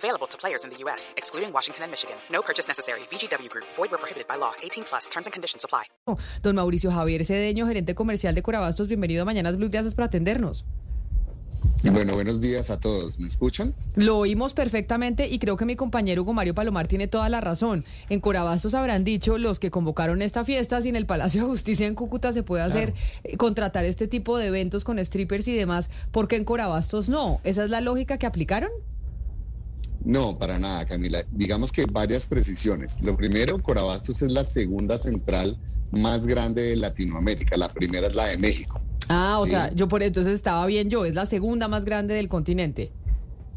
Available to players in the U.S., excluding Washington and Michigan. No purchase necessary. VGW Group. Void where prohibited by law. 18 plus. Terms and conditions apply. Don Mauricio Javier Cedeño, gerente comercial de Corabastos, bienvenido a Mañanas Blue, gracias por atendernos. Bueno, buenos días a todos. ¿Me escuchan? Lo oímos perfectamente y creo que mi compañero Hugo Mario Palomar tiene toda la razón. En Corabastos habrán dicho los que convocaron esta fiesta, si en el Palacio de Justicia en Cúcuta se puede hacer, eh, contratar este tipo de eventos con strippers y demás, porque en Corabastos no. ¿Esa es la lógica que aplicaron? No, para nada, Camila. Digamos que varias precisiones. Lo primero, Corabastos es la segunda central más grande de Latinoamérica. La primera es la de México. Ah, o Sí. sea, yo por entonces estaba bien yo, es la segunda más grande del continente.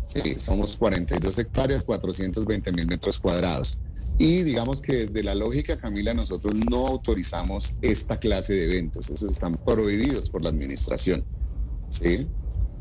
Sí, somos 42 hectáreas, 420 mil metros cuadrados. Y digamos que de la lógica, Camila, nosotros no autorizamos esta clase de eventos. Esos están prohibidos por la administración. ¿Sí?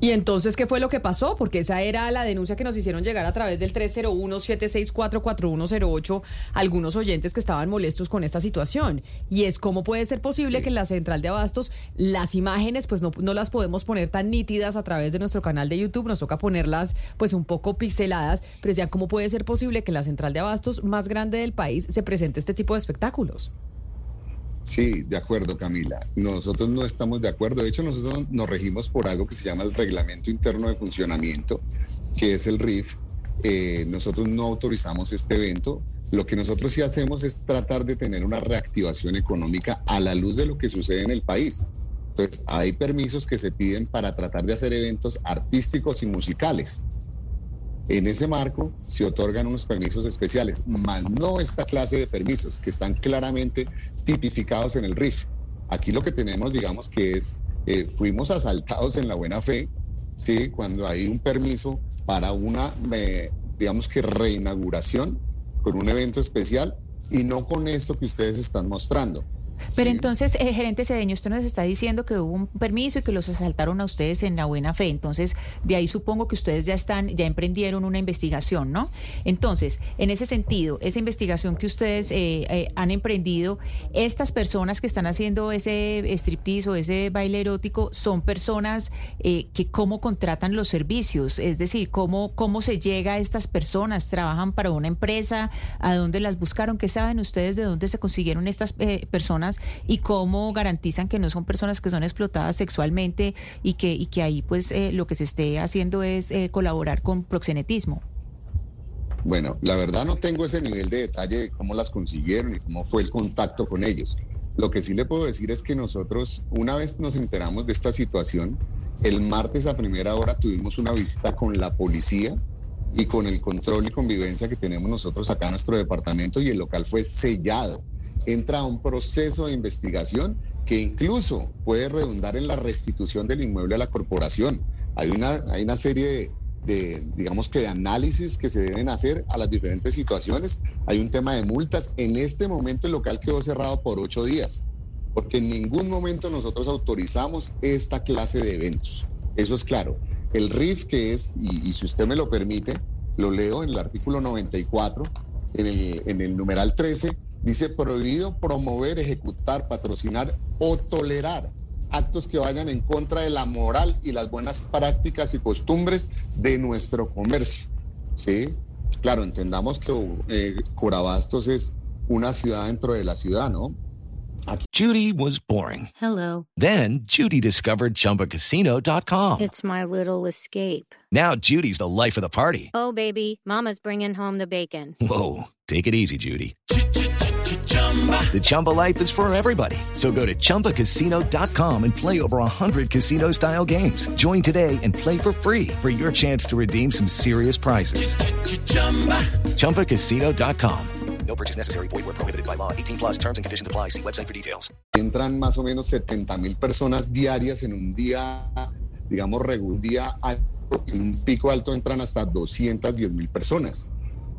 ¿Y entonces qué fue lo que pasó? Porque esa era la denuncia que nos hicieron llegar a través del 301-764-4108 algunos oyentes que estaban molestos con esta situación. Y es cómo puede ser posible Sí. que en la central de abastos las imágenes pues no, no las podemos poner tan nítidas a través de nuestro canal de YouTube, nos toca ponerlas pues un poco pixeladas, pero decían cómo puede ser posible que en la central de abastos más grande del país se presente este tipo de espectáculos. Sí, de acuerdo, Camila. Nosotros no estamos de acuerdo. De hecho, nosotros nos regimos por algo que se llama el Reglamento Interno de Funcionamiento, que es el RIF. Eh, nosotros no autorizamos este evento. Lo que nosotros sí hacemos es tratar de tener una reactivación económica a la luz de lo que sucede en el país. Entonces, hay permisos que se piden para tratar de hacer eventos artísticos y musicales. En ese marco se otorgan unos permisos especiales, más no esta clase de permisos que están claramente tipificados en el RIF. Aquí lo que tenemos, digamos, que es, eh, fuimos asaltados en la buena fe, ¿sí? Cuando hay un permiso para una, eh, digamos que reinauguración con un evento especial y no con esto que ustedes están mostrando. Pero ¿sí? entonces, eh, gerente Cedeño, usted nos está diciendo que hubo un permiso y que los asaltaron a ustedes en la buena fe. Entonces, de ahí supongo que ustedes ya están, ya emprendieron una investigación, ¿no? Entonces, en ese sentido, esa investigación que ustedes eh, eh, han emprendido, estas personas que están haciendo ese striptease o ese baile erótico son personas eh, que cómo contratan los servicios, es decir, cómo, cómo se llega a estas personas, trabajan para una empresa, a dónde las buscaron, qué saben ustedes de dónde se consiguieron estas eh, y cómo garantizan que no son personas que son explotadas sexualmente y que, y que ahí pues eh, lo que se esté haciendo es eh, colaborar con proxenetismo. Bueno, la verdad no tengo ese nivel de detalle de cómo las consiguieron y cómo fue el contacto con ellos. Lo que sí le puedo decir es que nosotros, una vez nos enteramos de esta situación, el martes a primera hora tuvimos una visita con la policía y con el control y convivencia que tenemos nosotros acá en nuestro departamento y el local fue sellado. Entra a un proceso de investigación que incluso puede redundar en la restitución del inmueble a la corporación. Hay una, hay una serie de, digamos que de análisis que se deben hacer a las diferentes situaciones. Hay un tema de multas. En este momento el local quedó cerrado por ocho días, porque en ningún momento nosotros autorizamos esta clase de eventos. Eso es claro. El RIF que es, y, si usted me lo permite, lo leo en el artículo 94, en el, en el numeral 13, dice prohibido promover, ejecutar, patrocinar o tolerar actos que vayan en contra de la moral y las buenas prácticas y costumbres de nuestro comercio. ¿sí? Claro, entendamos que eh, Corabastos es una ciudad dentro de la ciudad, ¿no? Judy was boring. Hello. Then Judy discovered ChumbaCasino.com. It's my little escape. Now Judy's the life of the party. Oh, baby, Mama's bringing home the bacon. Whoa, take it easy, Judy. The Chumba life is for everybody. So go to ChumbaCasino.com and play over 100 casino style games. Join today and play for free for your chance to redeem some serious prizes. ChumbaCasino.com. No purchase necessary. Void where prohibited by law. 18 plus terms and conditions apply. See website for details. Entran más o menos 70 mil personas diarias en un día, digamos, regular, un día alto, en un pico alto entran hasta 210 mil personas.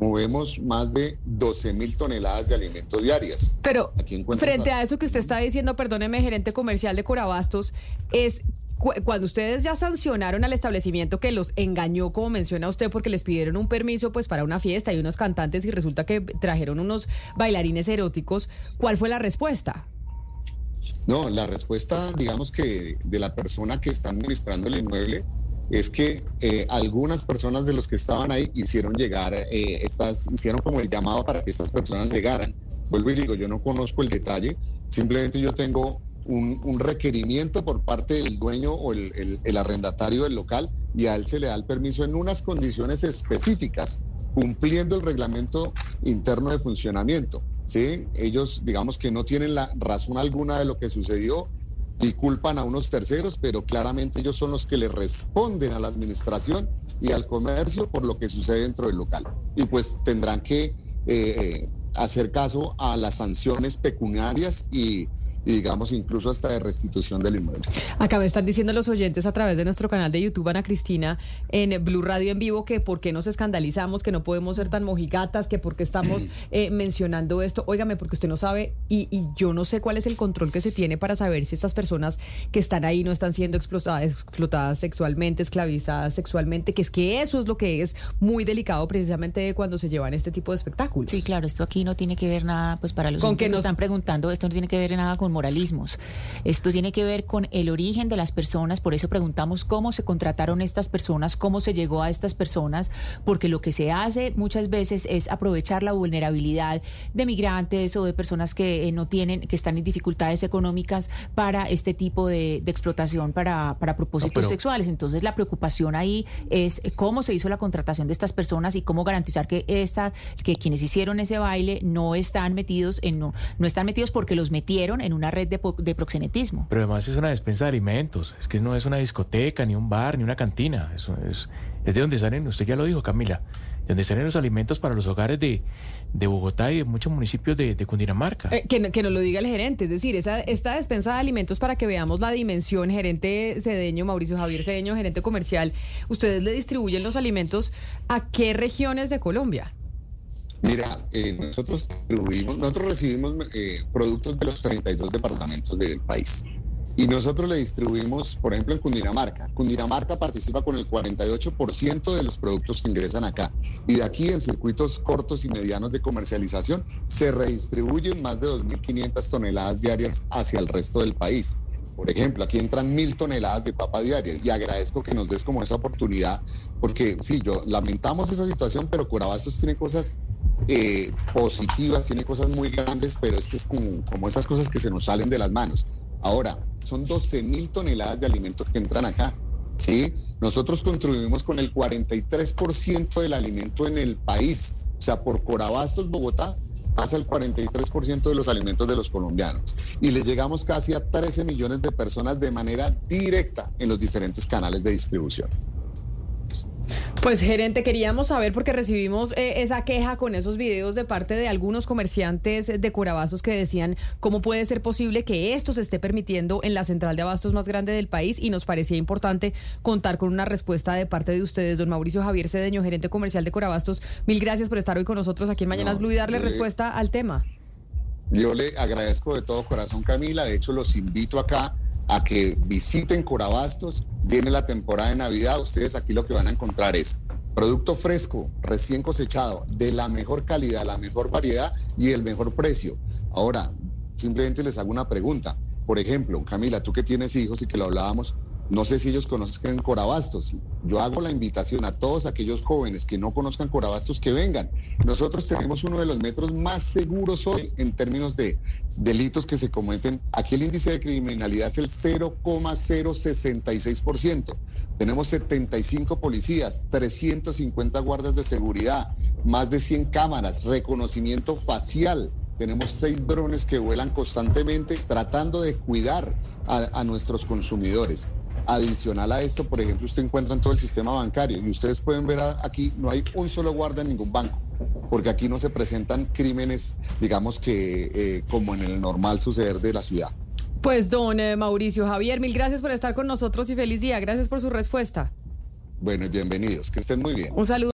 Movemos más de 12 mil toneladas de alimentos diarias. Pero Aquí frente a- a eso que usted está diciendo, perdóneme, gerente comercial de Corabastos, es cu- cuando ustedes ya sancionaron al establecimiento que los engañó, como menciona usted, porque les pidieron un permiso pues para una fiesta y unos cantantes y resulta que trajeron unos bailarines eróticos, ¿cuál fue la respuesta? No, la respuesta, digamos que de la persona que está administrando el inmueble es que eh, algunas personas de los que estaban ahí hicieron llegar, eh, estas, hicieron como el llamado para que estas personas llegaran. Vuelvo y digo, yo no conozco el detalle, simplemente yo tengo un, requerimiento por parte del dueño o el, el- el arrendatario del local y a él se le da el permiso en unas condiciones específicas, cumpliendo el reglamento interno de funcionamiento. ¿sí? Ellos, digamos que no tienen la razón alguna de lo que sucedió y culpan a unos terceros, pero claramente ellos son los que le responden a la administración y al comercio por lo que sucede dentro del local. Y pues tendrán que eh, hacer caso a las sanciones pecuniarias y, y digamos incluso hasta de restitución del inmueble. Acá me están diciendo los oyentes a través de nuestro canal de YouTube, Ana Cristina, en Blue Radio en vivo, que por qué nos escandalizamos, que no podemos ser tan mojigatas, que por qué estamos eh, mencionando esto. Óigame, porque usted no sabe y, y yo no sé cuál es el control que se tiene para saber si estas personas que están ahí no están siendo explotadas, explotadas sexualmente, esclavizadas sexualmente, que es que eso es lo que es muy delicado precisamente cuando se llevan este tipo de espectáculos. Sí, claro, esto aquí no tiene que ver nada, pues para los Con que que nos nos- están preguntando, esto no tiene que ver nada con moralismos. Esto tiene que ver con el origen de las personas, por eso preguntamos cómo se contrataron estas personas, cómo se llegó a estas personas, porque lo que se hace muchas veces es aprovechar la vulnerabilidad de migrantes o de personas que eh, no tienen, que están en dificultades económicas para este tipo de, de explotación para, para propósitos pero- sexuales. Entonces la preocupación ahí es cómo se hizo la contratación de estas personas y cómo garantizar que esta, que quienes hicieron ese baile no están metidos en no, no están metidos porque los metieron en una red de, proxenetismo. Pero además es una despensa de alimentos. Es que no es una discoteca, ni un bar, ni una cantina. Eso es, es de donde salen, usted ya lo dijo, Camila, de donde salen los alimentos para los hogares de, de Bogotá y de muchos municipios de, de Cundinamarca. Eh, que, no- que nos lo diga el gerente, es decir, esa, esta despensa de alimentos para que veamos la dimensión, gerente Cedeño, Mauricio Javier Cedeño, gerente comercial, ustedes le distribuyen los alimentos a qué regiones de Colombia. Mira, eh, nosotros nosotros recibimos eh, productos de los 32 departamentos del país. Y nosotros le distribuimos, por ejemplo, en Cundinamarca. Cundinamarca participa con el 48% de los productos que ingresan acá. Y de aquí, en circuitos cortos y medianos de comercialización, se redistribuyen más de 2.500 toneladas diarias hacia el resto del país. Por ejemplo, aquí entran mil toneladas de papa diarias y agradezco que nos des como esa oportunidad, porque sí, yo lamentamos esa situación, pero Corabastos tiene cosas eh, positivas, tiene cosas muy grandes, pero este es como esas cosas que se nos salen de las manos. Ahora, son 12 mil toneladas de alimentos que entran acá. ¿sí? Nosotros contribuimos con el 43% del alimento en el país. O sea, por Corabastos, Bogotá, pasa el 43% de los alimentos de los colombianos. Y le llegamos casi a 13 millones de personas de manera directa en los diferentes canales de distribución. Pues gerente, queríamos saber porque recibimos eh, esa queja con esos videos de parte de algunos comerciantes de Curabazos que decían cómo puede ser posible que esto se esté permitiendo en la central de abastos más grande del país y nos parecía importante contar con una respuesta de parte de ustedes, don Mauricio Javier Cedeño, gerente comercial de Curabastos. Mil gracias por estar hoy con nosotros aquí en Mañanas No, Blue y darle le- respuesta al tema. Yo le agradezco de todo corazón, Camila. De hecho, los invito acá a que visiten Corabastos. Viene la temporada de Navidad. Ustedes aquí lo que van a encontrar es producto fresco, recién cosechado, de la mejor calidad, la mejor variedad y el mejor precio. Ahora, simplemente les hago una pregunta. Por ejemplo, Camila, tú que tienes hijos y que lo hablábamos, no sé si ellos conozcan Corabastos. Yo hago la invitación a todos aquellos jóvenes que no conozcan Corabastos que vengan. Nosotros tenemos uno de los metros más seguros hoy en términos de delitos que se cometen. Aquí el índice de criminalidad es el 0,066%. Tenemos 75 policías, 350 guardas de seguridad, más de 100 cámaras, reconocimiento facial. Tenemos seis drones que vuelan constantemente tratando de cuidar a, a nuestros consumidores. Adicional a esto, por ejemplo, usted encuentra en todo el sistema bancario y ustedes pueden ver aquí, no hay un solo guarda en ningún banco, porque aquí no se presentan crímenes, digamos que eh, como en el normal suceder de la ciudad. Pues don eh, Mauricio Javier, mil gracias por estar con nosotros y feliz día. Gracias por su respuesta. Bueno, y bienvenidos, que estén muy bien. Un saludo.